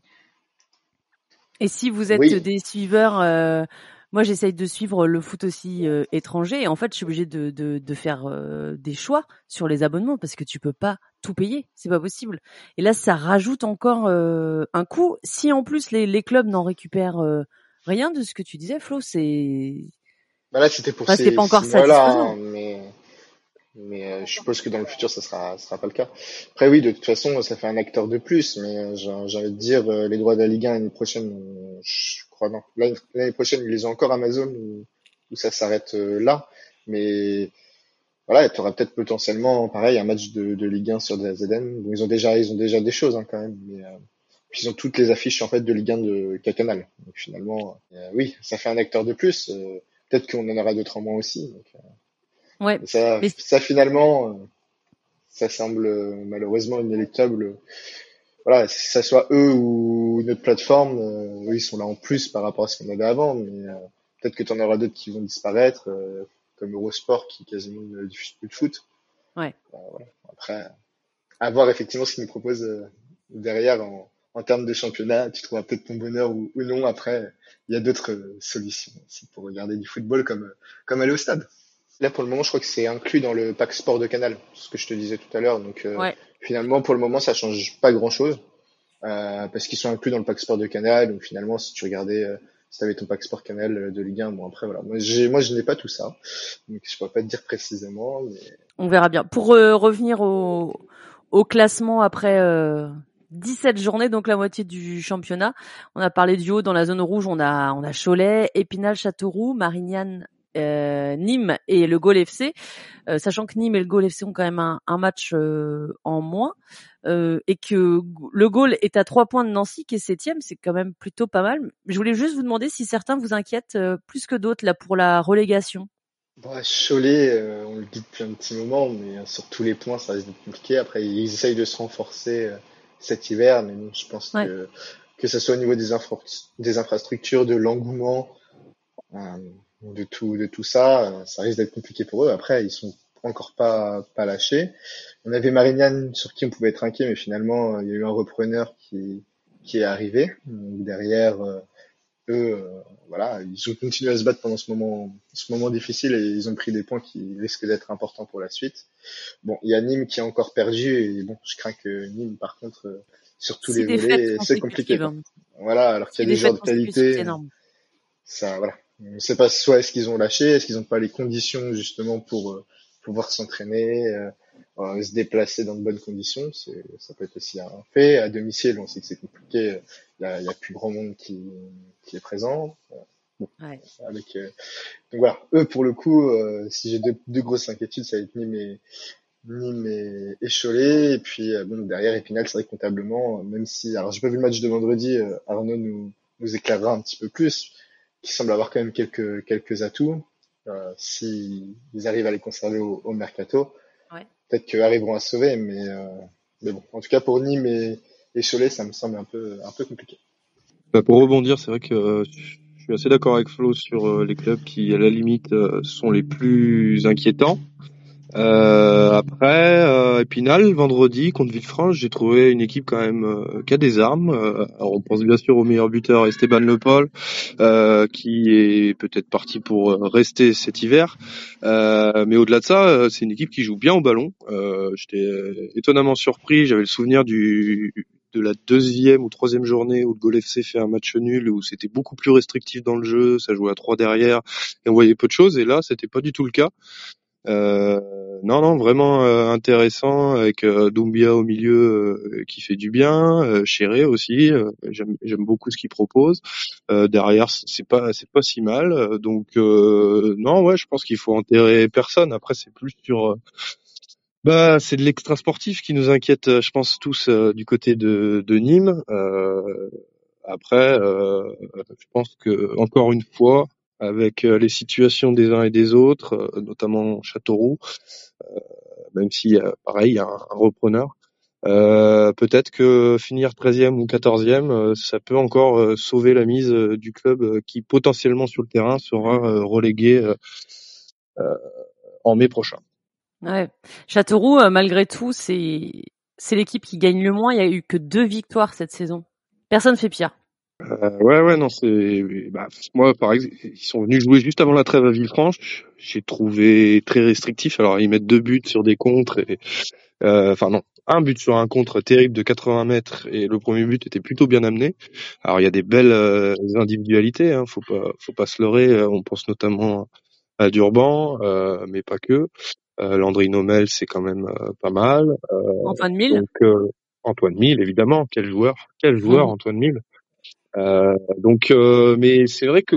Et si vous êtes des suiveurs, euh, moi j'essaye de suivre le foot aussi euh, étranger, et en fait je suis obligée de, de, de faire des choix sur les abonnements parce que tu peux pas tout payer, c'est pas possible. Et là, ça rajoute encore un coût. Si en plus les, les clubs n'en récupèrent rien de ce que tu disais, Flo, c'est. Bah là, c'était pour enfin, pas encore satisfaisant. mais mais euh, je suppose que dans le futur ça sera sera pas le cas. Après oui, de toute façon, ça fait un acteur de plus, mais euh, j'ai envie de dire euh, les droits de la Ligue 1 l'année prochaine, je crois non. L'année prochaine, ils les ont encore Amazon ou, ça s'arrête là, mais voilà, tu auras peut-être potentiellement pareil un match de, de Ligue 1 sur DAZN. Bon, ils ont déjà ils ont déjà des choses hein, quand même, mais puis ils ont toutes les affiches en fait de Ligue 1 de Canal. Donc finalement, oui, ça fait un acteur de plus. peut-être qu'on en aura d'autres en moins aussi. Ouais. Ça, ça finalement, euh, ça semble euh, malheureusement inéluctable. Voilà, si ça soit eux ou notre plateforme, euh, eux ils sont là en plus par rapport à ce qu'on avait avant, mais peut-être que tu en auras d'autres qui vont disparaître, comme Eurosport qui quasiment ne diffuse plus de foot. Ouais. voilà. Après, à voir effectivement ce qu'ils nous proposent derrière en, en termes de championnat, tu trouveras peut-être ton bonheur ou, ou non. Après, il y a d'autres solutions aussi pour regarder du football comme comme aller au stade. Là, pour le moment, je crois que c'est inclus dans le pack sport de Canal, ce que je te disais tout à l'heure. Donc, euh, finalement, pour le moment, ça change pas grand-chose euh, parce qu'ils sont inclus dans le pack sport de Canal. Donc, finalement, si tu regardais, euh, si tu avais ton pack sport Canal de Ligue 1, bon après, voilà. Moi, je n'ai pas tout ça, donc je pourrais pas te dire précisément. Mais... On verra bien. Pour revenir au, au classement après. 17 journées, donc la moitié du championnat. On a parlé du haut dans la zone rouge, on a on a Cholet, Épinal, Châteauroux, Marignane, Nîmes et le Gol FC, sachant que Nîmes et le Gol FC ont quand même un, un match en moins et que le Gol est à trois points de Nancy qui est septième, c'est quand même plutôt pas mal. Je voulais juste vous demander si certains vous inquiètent plus que d'autres là pour la relégation. Bon, Cholet, on le dit depuis un petit moment, mais sur tous les points, ça risque d'être compliqué. Après, ils essayent de se renforcer cet hiver, mais je pense que que ce soit au niveau des, des infrastructures, de l'engouement, euh, de tout, de tout ça, euh, ça risque d'être compliqué pour eux. Après, ils sont encore pas, pas lâchés. On avait Marignane sur qui on pouvait être inquiet, mais finalement, il y a eu un repreneur qui, qui est arrivé. derrière, euh, eux, voilà, ils ont continué à se battre pendant ce moment, ce moment difficile et ils ont pris des points qui risquent d'être importants pour la suite. Bon, il y a Nîmes qui a encore perdu et bon, je crains que Nîmes, par contre, sur tous les volets, c'est compliqué. Voilà, alors qu'il y a des joueurs de qualité. Ça, voilà. On ne sait pas soit est-ce qu'ils ont lâché, est-ce qu'ils n'ont pas les conditions justement pour euh, pouvoir s'entraîner, euh, euh, se déplacer dans de bonnes conditions. C'est, ça peut être aussi un fait. À domicile, on sait que c'est compliqué. Il y a, a, plus grand monde qui, qui est présent. Bon, avec, donc voilà, eux pour le coup, si j'ai deux, deux, grosses inquiétudes, ça va être Nîmes et, Nîmes et, et Cholet. Et puis bon, derrière Épinal, c'est vrai que comptablement, même si, alors j'ai pas vu le match de vendredi, Arnaud nous, nous éclairera un petit peu plus qui semble avoir quand même quelques quelques atouts. Euh, S'ils arrivent à les conserver au, au mercato, ouais. peut-être qu'ils arriveront à sauver, mais euh, mais bon, en tout cas pour Nîmes et, et Cholet, ça me semble un peu un peu compliqué. Bah pour rebondir, c'est vrai que euh, je suis assez d'accord avec Flo sur euh, les clubs qui, à la limite, euh, sont les plus inquiétants. Euh, après, euh, Épinal, vendredi contre Villefranche, j'ai trouvé une équipe quand même euh, qui a des armes. Euh, alors on pense bien sûr au meilleur buteur Esteban Le Paul, euh, qui est peut-être parti pour rester cet hiver. mais au-delà de ça, c'est une équipe qui joue bien au ballon. J'étais étonnamment surpris. J'avais le souvenir du de la deuxième ou troisième journée où le Gol FC fait un match nul où c'était beaucoup plus restrictif dans le jeu, ça jouait à trois derrière et on voyait peu de choses et là c'était pas du tout le cas. Euh, non, non, vraiment euh, intéressant avec euh, Doumbia au milieu euh, qui fait du bien, euh, Chéré aussi. J'aime beaucoup ce qu'il propose. derrière, c'est pas c'est pas si mal. donc non, ouais, je pense qu'il faut enterrer personne. Après, c'est plus sur bah, c'est de l'extra sportif qui nous inquiète, je pense tous du côté de, de Nîmes. après, je pense que encore une fois, avec euh, les situations des uns et des autres, euh, notamment Châteauroux, euh, même si pareil, il y a un, repreneur. Euh, peut-être que finir 13e ou 14e, ça peut encore sauver la mise du club qui potentiellement sur le terrain sera relégué en mai prochain. Ouais. Châteauroux, malgré tout, c'est c'est l'équipe qui gagne le moins. Il y a eu que deux victoires cette saison. Personne fait pire. Euh, ouais, ouais, non, c'est. Bah, moi, par exemple, ils sont venus jouer juste avant la trêve à Villefranche. J'ai trouvé très restrictif. Alors, ils mettent deux buts sur des contres. Et, euh, enfin, non, un but sur un contre terrible de 80 mètres et le premier but était plutôt bien amené. Alors, il y a des belles euh, individualités. Hein, faut pas, faut pas se leurrer. On pense notamment à Durban, euh, mais pas que. Landry Nomel, c'est quand même pas mal. Antoine Mille. Donc, Antoine Mille, évidemment. Quel joueur, quel joueur, mmh. Antoine Mille. Euh, donc, euh, mais c'est vrai que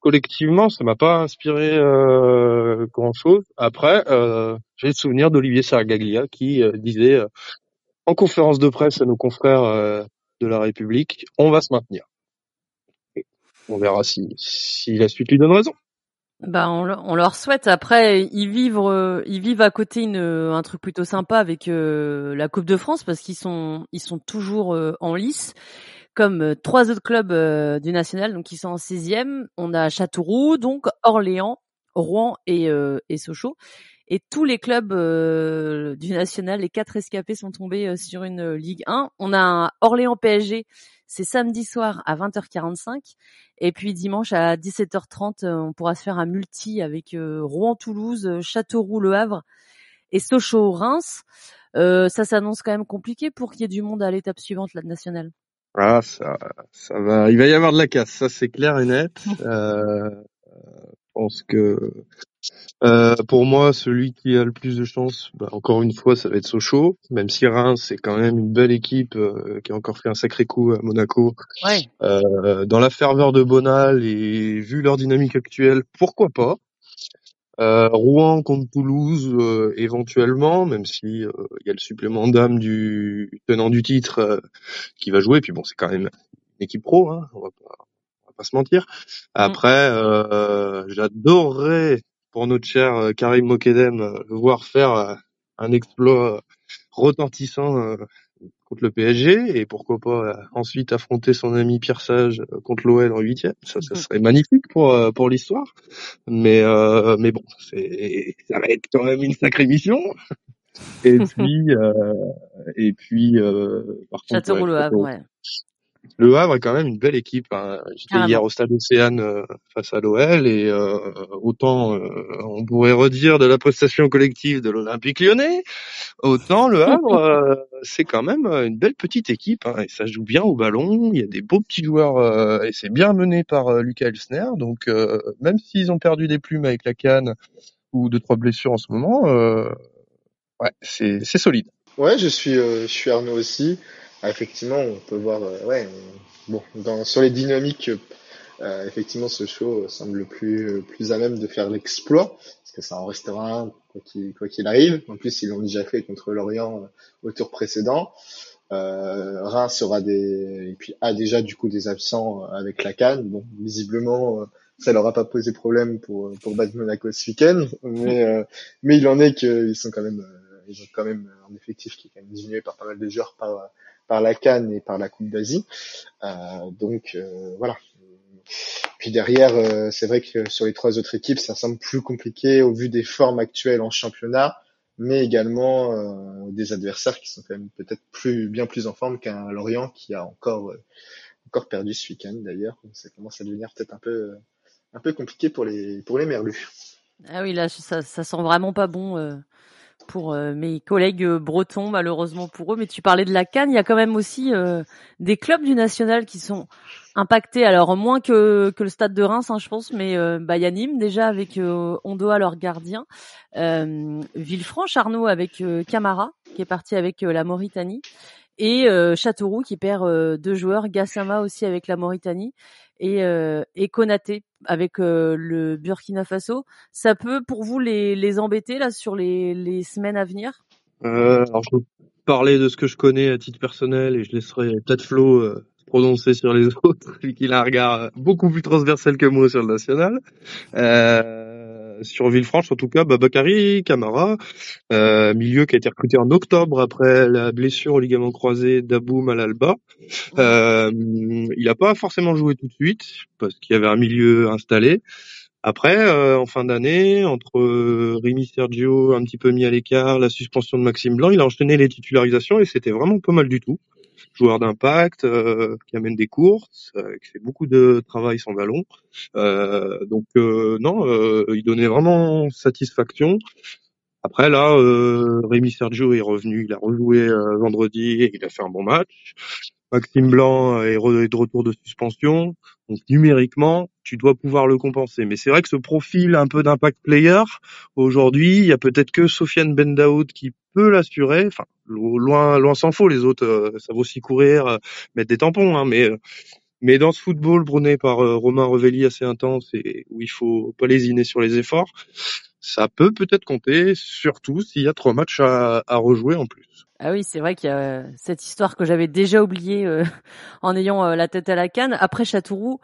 collectivement, ça m'a pas inspiré euh, grand chose. Après, euh, j'ai le souvenir d'Olivier Sargaglia qui disait en conférence de presse à nos confrères de la République, on va se maintenir. on verra si, si la suite lui donne raison. Bah on, on, leur souhaite. Après, ils vivent, ils vivent à côté une, un truc plutôt sympa avec la Coupe de France parce qu'ils sont, ils sont toujours en lice comme euh, trois autres clubs euh, du national, donc qui sont en sixième. On a Châteauroux, donc Orléans, Rouen et, euh, Sochaux. Et tous les clubs du national, les quatre escapés sont tombés sur une Ligue 1. On a Orléans PSG, c'est samedi soir à 20h45. Et puis dimanche à 17h30, on pourra se faire un multi avec Rouen-Toulouse, Châteauroux-Le Havre et Sochaux-Reims. ça s'annonce quand même compliqué pour qu'il y ait du monde à l'étape suivante, la nationale. Ah, ça, ça va. Il va y avoir de la casse, ça c'est clair et net. Euh, je pense que euh, pour moi, celui qui a le plus de chance, bah, encore une fois, ça va être Sochaux. Même si Reims, c'est quand même une belle équipe euh, qui a encore fait un sacré coup à Monaco. Ouais. Euh, dans la ferveur de Bonal et vu leur dynamique actuelle, pourquoi pas? Rouen contre Toulouse euh, éventuellement, même si il y a le supplément d'âme du tenant du titre qui va jouer. Puis bon, c'est quand même une équipe pro, hein, on va pas, on va pas se mentir. Mm. Après, j'adorerais pour notre cher Karim Mokedem voir faire un exploit retentissant contre le PSG et pourquoi pas euh, ensuite affronter son ami Pierre Sage euh, contre l'OL en huitième. Ça, ça mm. serait magnifique pour euh, pour l'histoire. Mais mais bon, c'est ça va être quand même une sacrée mission. Et puis et puis par contre, le Havre, ouais. Le Havre est quand même une belle équipe. Hein. J'étais hier au Stade Océane face à l'OL et autant on pourrait redire de la prestation collective de l'Olympique Lyonnais, Autant le Havre, euh, c'est quand même euh, une belle petite équipe hein, et ça joue bien au ballon. Il y a des beaux petits joueurs euh, et c'est bien mené par Lucas Elsner. Donc même s'ils ont perdu des plumes avec la canne ou deux trois blessures en ce moment, ouais, c'est c'est solide. Ouais, je suis je suis Arnaud aussi. Ah, effectivement, on peut voir ouais bon dans sur les dynamiques effectivement, ce show semble le plus, plus à même de faire l'exploit que ça en restera un quoi qu'il arrive. En plus, ils l'ont déjà fait contre Lorient euh, au tour précédent. Euh, Reims aura des et puis a déjà du coup des absents euh, avec la Cannes. Bon, visiblement, euh, ça leur a pas posé problème pour pour battre Monaco ce week-end, mais mais il en est qu'ils sont quand même ils ont quand même un effectif qui est quand même diminué par pas mal de joueurs par par la Cannes et par la Coupe d'Asie. donc voilà, puis derrière, euh, c'est vrai que sur les trois autres équipes, ça semble plus compliqué au vu des formes actuelles en championnat, mais également euh, des adversaires qui sont quand même peut-être plus bien plus en forme qu'un Lorient qui a encore euh, encore perdu ce week-end d'ailleurs. Ça commence à devenir peut-être un peu un peu compliqué pour les pour les Merlus. Ah oui, là ça, ça sent vraiment pas bon pour mes collègues bretons, malheureusement pour eux. Mais tu parlais de la Cannes, il y a quand même aussi des clubs du national qui sont impacté alors moins que, que le stade de Reims hein, je pense mais euh, bah, y a Nîmes déjà avec euh, Ondoa leur gardien. Euh, Villefranche Arnaud avec euh, Camara qui est parti avec la Mauritanie. Et Châteauroux qui perd deux joueurs. Gassama aussi avec la Mauritanie et, et Konaté avec le Burkina Faso ça peut pour vous les, les embêter là sur les, les semaines à venir? Alors je peux parler de ce que je connais à titre personnel et je laisserai peut-être Flo prononcer sur les autres, vu qu'il a un regard beaucoup plus transversal que moi sur le national. Euh, sur Villefranche, en tout cas, Babakari, Camara, euh, milieu qui a été recruté en octobre après la blessure au ligament croisé d'Aboum à l'Alba. Euh, il n'a pas forcément joué tout de suite parce qu'il y avait un milieu installé. Après, euh, en fin d'année, entre euh, Rémi Sergio un petit peu mis à l'écart, la suspension de Maxime Blanc, il a enchaîné les titularisations et c'était vraiment pas mal du tout joueur d'impact, euh, qui amène des courses, euh, qui fait beaucoup de travail sans ballon. Euh, donc non, il donnait vraiment satisfaction. Après là, euh, Rémi Sergio est revenu, il a rejoué vendredi et il a fait un bon match. Maxime Blanc est de retour de suspension. Donc numériquement, tu dois pouvoir le compenser. Mais c'est vrai que ce profil un peu d'impact player, aujourd'hui, il y a peut-être que Sofiane Bendaoud qui peut l'assurer. Enfin, loin, loin s'en faut. Les autres, euh, ça vaut aussi courir, euh, mettre des tampons. Hein, mais, euh, mais dans ce football brûlé par Romain Revelli assez intense et où il faut pas lésiner sur les efforts, ça peut peut-être compter, surtout s'il y a trois matchs à, à rejouer en plus. Ah oui, c'est vrai qu'il y a cette histoire que j'avais déjà oubliée euh, en ayant euh, la tête à la canne. Après Châteauroux,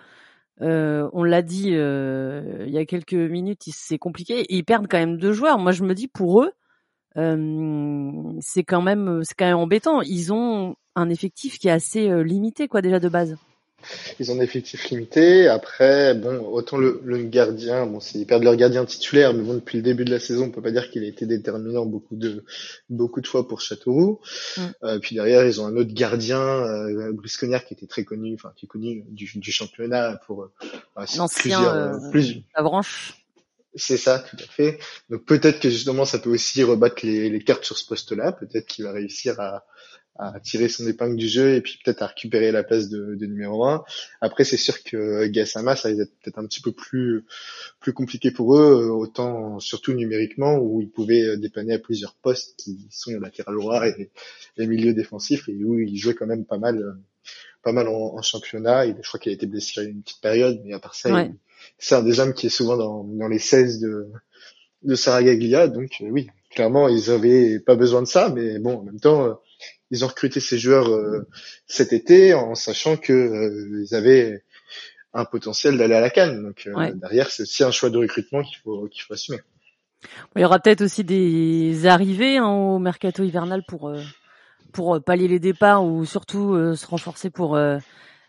euh, on l'a dit il y a quelques minutes, c'est compliqué. Ils perdent quand même deux joueurs. Moi, je me dis pour eux, c'est quand même c'est quand même embêtant. Ils ont un effectif qui est assez limité, quoi, déjà de base. Ils ont un effectif limité. Après, bon, autant le, le gardien, bon, ils perdent leur gardien titulaire, mais bon, depuis le début de la saison, on peut pas dire qu'il a été déterminant beaucoup de beaucoup de fois pour Châteauroux. Mm. Euh, puis derrière, ils ont un autre gardien, euh, qui était très connu, enfin qui est connu du, du championnat pour euh, plusieurs, euh, plus, la branche. C'est ça, tout à fait. Donc peut-être que justement, ça peut aussi rebattre les, les cartes sur ce poste-là. Peut-être qu'il va réussir à à tirer son épingle du jeu et puis peut-être à récupérer la place de, de numéro 1. Après, c'est sûr que Gassama, ça va être peut-être un petit peu plus plus compliqué pour eux, autant surtout numériquement où ils pouvaient dépanner à plusieurs postes qui sont latéral droit et, les milieux défensifs et où ils jouaient quand même pas mal pas mal en, championnat. Et je crois qu'il a été blessé une petite période, mais à part ça, c'est un des hommes qui est souvent dans, dans les 16 de de Saragaglia. Donc euh, oui, clairement, ils avaient pas besoin de ça, mais bon, en même temps, euh, ils ont recruté ces joueurs euh, cet été en sachant que ils avaient un potentiel d'aller à la canne. Donc derrière, c'est aussi un choix de recrutement qu'il faut qu'il faut assumer. Il y aura peut-être aussi des arrivées hein, au mercato hivernal pour pour pallier les départs ou surtout se renforcer pour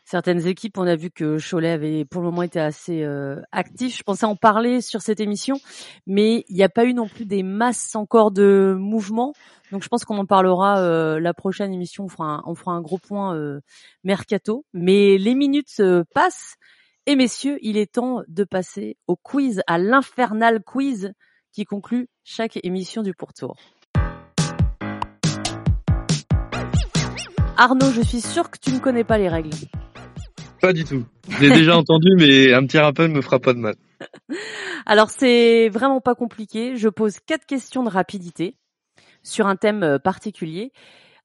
certaines équipes. On a vu que Cholet avait pour le moment été assez euh, actif. Je pensais en parler sur cette émission, mais il n'y a pas eu non plus des masses encore de mouvements. Donc je pense qu'on en parlera euh, la prochaine émission. On fera un, gros point euh, mercato. Mais les minutes passent. Et messieurs, il est temps de passer au quiz, à l'infernal quiz qui conclut chaque émission du pourtour. Arnaud, je suis sûr que tu ne connais pas les règles. Pas du tout. J'ai déjà entendu, mais un petit rappel me fera pas de mal. Alors c'est vraiment pas compliqué. Je pose quatre questions de rapidité sur un thème euh, particulier,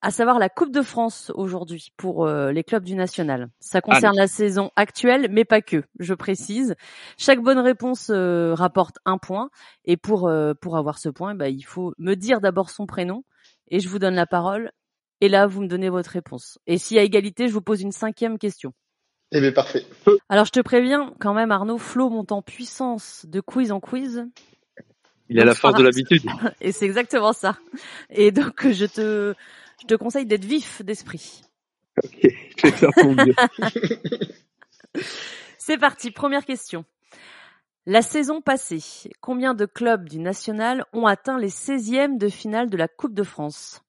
à savoir la Coupe de France aujourd'hui pour euh, les clubs du national. Ça concerne la saison actuelle, mais pas que. Je précise. Chaque bonne réponse euh, rapporte un point, et pour pour avoir ce point, bah, il faut me dire d'abord son prénom, et je vous donne la parole. Et là, vous me donnez votre réponse. Et s'il y a égalité, je vous pose une cinquième question. Eh bien, parfait. Alors, je te préviens, quand même, Arnaud, Flo monte en puissance de quiz en quiz. Il a la force de l'habitude. Et c'est exactement ça. Et donc, je te, je te conseille d'être vif d'esprit. Ok, je vais faire mon mieux. c'est parti, première question. La saison passée, combien de clubs du national ont atteint les 16e de finale de la Coupe de France?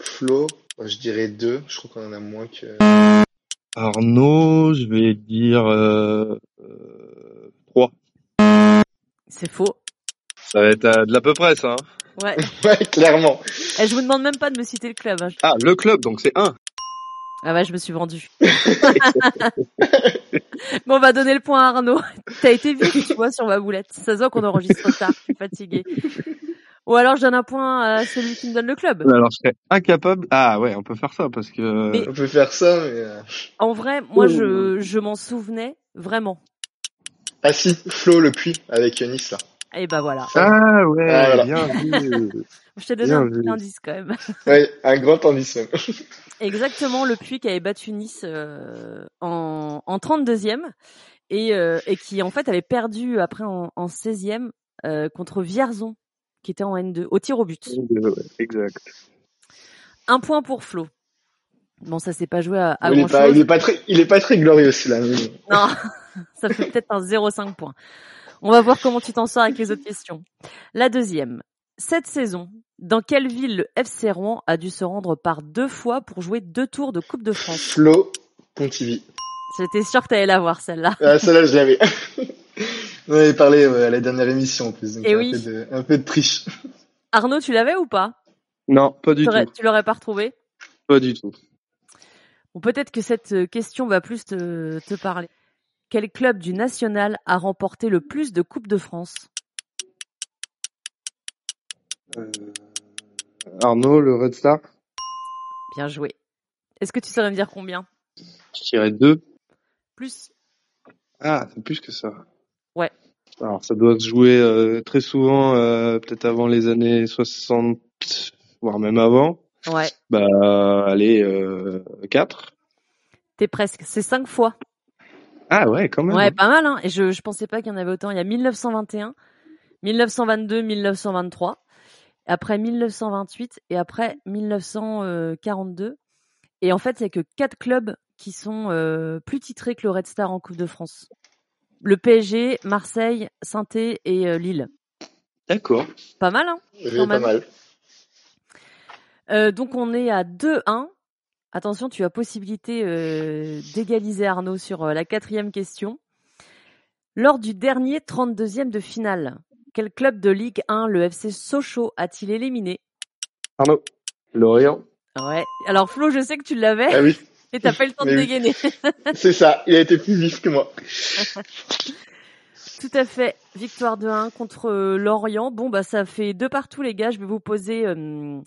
Flo, je dirais deux. Je crois qu'on en a moins que. Arnaud, je vais dire euh, euh, trois. C'est faux. Ça va être euh, de l'à peu près ça. Hein ouais. ouais, clairement. Et eh, je vous demande même pas de me citer le club. Hein. Ah, le club, donc c'est un. Ah ouais, je me suis vendu. bon, on va donner le point à Arnaud. T'as été vite, tu vois, sur ma boulette. Ça se voit qu'on enregistre tard, je suis fatigué. Ou alors je donne un point à celui qui me donne le club. Alors je serais incapable. Ah ouais, on peut faire ça parce que. On peut faire ça, mais. Euh, en vrai, moi je, je m'en souvenais vraiment. Ah si, Flo le puits avec Nice là. Et bah voilà. Ah ouais, ah, bien vu. Je t'ai donné un petit indice quand même. Ouais, un grand indice même. Exactement, le Puy qui avait battu Nice euh, en, en 32e et, euh, et qui en fait avait perdu après en, en 16e euh, contre Vierzon qui était en N2 au tir au but. exact. Un point pour Flo. Bon, ça s'est pas joué à, à il, est pas, il est pas très, il est pas très glorieux celui-là. Non, ça fait peut-être un 0,5 points. On va voir comment tu t'en sors avec les autres questions. La deuxième. Cette saison, dans quelle ville le FC Rouen a dû se rendre par deux fois pour jouer deux tours de Coupe de France? Flo Pontivy. J'étais sûr que tu allais la voir celle-là. Ah, celle-là, je l'avais. On avait parlé à la dernière émission en plus. Donc Et eh un, peu de, un peu de triche. Arnaud, tu l'avais ou pas? Non, pas du tout. Tu l'aurais pas retrouvé? Pas du tout. Bon, peut-être que cette question va plus te, te parler. Quel club du national a remporté le plus de Coupes de France? euh, Arnaud, le Red Star. Bien joué. Est-ce que tu saurais me dire combien? Je dirais deux. Plus. Ah, c'est plus que ça. Ouais. Alors, ça doit se jouer euh, très souvent, euh, peut-être avant les années 60, voire même avant. Ouais. Bah, allez, euh, 4. T'es presque. C'est cinq fois. Ah ouais, quand même. Ouais, pas mal. Hein. Et je, je pensais pas qu'il y en avait autant. Il y a 1921, 1922, 1923 après 1928 et après 1942. Et en fait, il y a que quatre clubs qui sont euh, plus titrés que le Red Star en Coupe de France. Le PSG, Marseille, saint et euh, Lille. D'accord. Pas mal, hein oui, Pas mal. Euh, donc on est à 2-1. Attention, tu as possibilité d'égaliser Arnaud sur la quatrième question. Lors du dernier 32e de finale, quel club de Ligue 1 le FC Sochaux a-t-il éliminé? Arnaud. Lorient. Ouais. Alors Flo, je sais que tu l'avais. Ah oui. Et t'as pas eu le temps de dégainer. C'est ça. Il a été plus vif que moi. Tout à fait. Victoire de 1 contre euh, Lorient. Bon, bah, ça fait deux partout, les gars. Je vais vous poser euh,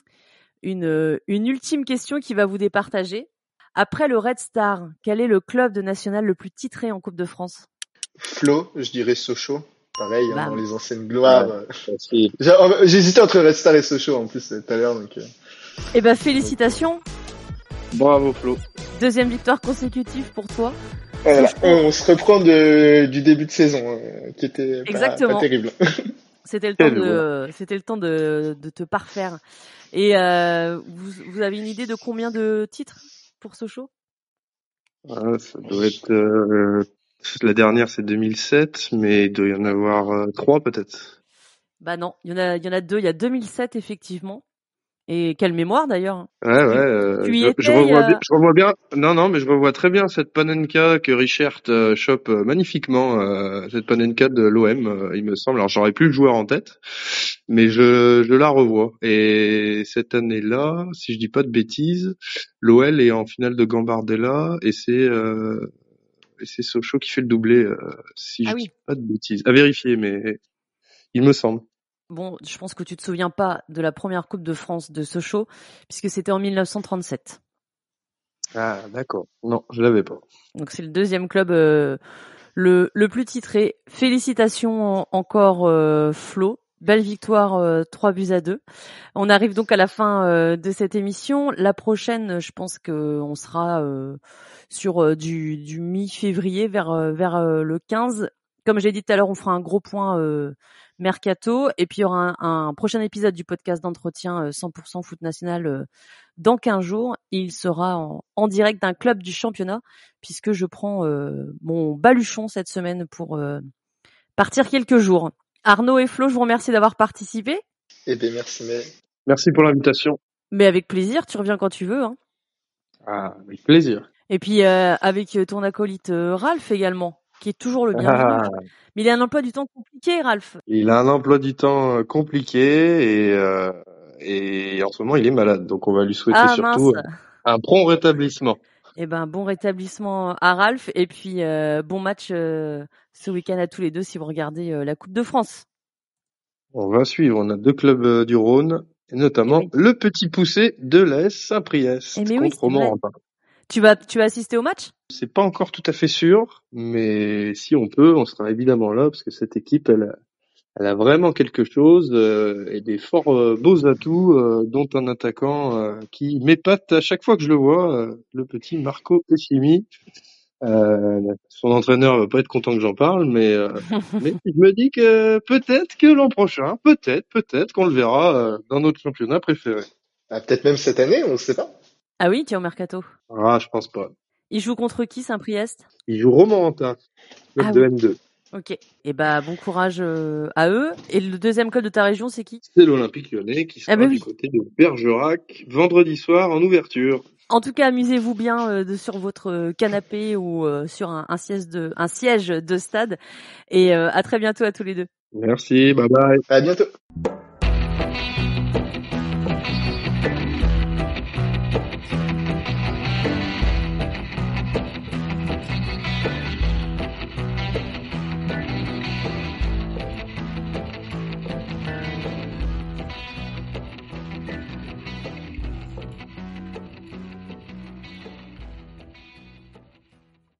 une, euh, une ultime question qui va vous départager. Après le Red Star, quel est le club de national le plus titré en Coupe de France? Flo, je dirais Sochaux. Pareil, hein, Bam. dans les anciennes gloires. Ouais. euh. Hésité entre Red Star et Sochaux en plus tout à l'heure. Donc, euh. Eh ben félicitations, Bravo Flo. deuxième victoire consécutive pour toi. Voilà, Sochaux. on se reprend de, du début de saison, euh, qui était pas, Exactement. pas terrible. C'était le temps Quel de, c'était le temps de, de te parfaire. Et euh, vous, vous avez une idée de combien de titres pour Sochaux? Ah, ça doit être euh, la dernière c'est 2007, mais il doit y en avoir euh, trois peut-être. Bah non, il y en a, il y en a deux. Il y a 2007 effectivement. Et quelle mémoire d'ailleurs. Ouais, ouais. euh, je, étais, je revois euh, bien, je revois bien. Non, non, mais je revois très bien cette panenka que Richard euh, chope euh, magnifiquement. euh, cette panenka de l'OM, euh, il me semble. Alors j'aurais plus le joueur en tête, mais je, je la revois. Et cette année-là, si je dis pas de bêtises, l'OL est en finale de Gambardella et c'est euh, et c'est Sochaux qui fait le doublé. euh, si Ah je oui. dis pas de bêtises, à vérifier, mais il me semble. Bon, je pense que tu te souviens pas de la première Coupe de France de Sochaux, puisque c'était en 1937. Ah, d'accord. Non, je l'avais pas. Donc c'est le deuxième club euh, le, le plus titré. Félicitations en- encore euh, Flo. Belle victoire, euh, 3 buts à 2. On arrive donc à la fin euh, de cette émission. La prochaine, je pense que on sera euh, sur euh, du, mi-février vers euh, vers euh, le 15. Comme j'ai dit tout à l'heure, on fera un gros point euh, mercato et puis il y aura un, prochain épisode du podcast d'entretien euh, 100% foot national euh, dans 15 jours. Il sera en, direct d'un club du championnat puisque je prends euh, mon baluchon cette semaine pour euh, partir quelques jours. Arnaud et Flo, je vous remercie d'avoir participé. Eh bien, merci, mais Merci pour l'invitation. Mais avec plaisir, tu reviens quand tu veux. Hein. Ah, avec plaisir. Et puis euh, avec euh, ton acolyte euh, Ralph également, qui est toujours le bienvenu. Ah, Mais il a un emploi du temps compliqué, Ralph. il a un emploi du temps compliqué et, euh, et en ce moment il est malade, donc on va lui souhaiter Ah surtout mince. un prompt rétablissement. Eh ben bon rétablissement à Ralph et puis euh, bon match euh, ce week-end à tous les deux si vous regardez euh, la Coupe de France. On va suivre. On a deux clubs euh, du Rhône, et notamment Eh oui. le petit poussé de l'AS Saint-Priest Eh mais oui, contre vrai. Romorantin. Tu vas tu vas assister au match? C'est pas encore tout à fait sûr, mais si on peut, on sera évidemment là parce que cette équipe, elle, a- elle a vraiment quelque chose euh, et des forts euh, beaux atouts, euh, dont un attaquant euh, qui m'épate à chaque fois que je le vois, euh, le petit Marco Pessimi. Euh, son entraîneur va pas être content que j'en parle, mais euh, mais je me dis que peut-être que l'an prochain, peut-être, peut-être qu'on le verra euh, dans notre championnat préféré. ah, peut-être même cette année, on ne sait pas. Ah oui, tu es au mercato. Ah, je pense pas. Il joue contre qui Saint-Priest? Il joue Romorantin, club Ah de oui. M2. Ok. Et bah bon courage euh, à eux. Et le deuxième club de ta région, c'est qui? C'est l'Olympique lyonnais qui sera Ah bah du côté de Bergerac vendredi soir en ouverture. En tout cas, amusez-vous bien euh, de, sur votre euh, canapé ou euh, sur un, un siège de un siège de stade. Et euh, à très bientôt à tous les deux. Merci, bye bye. À bientôt.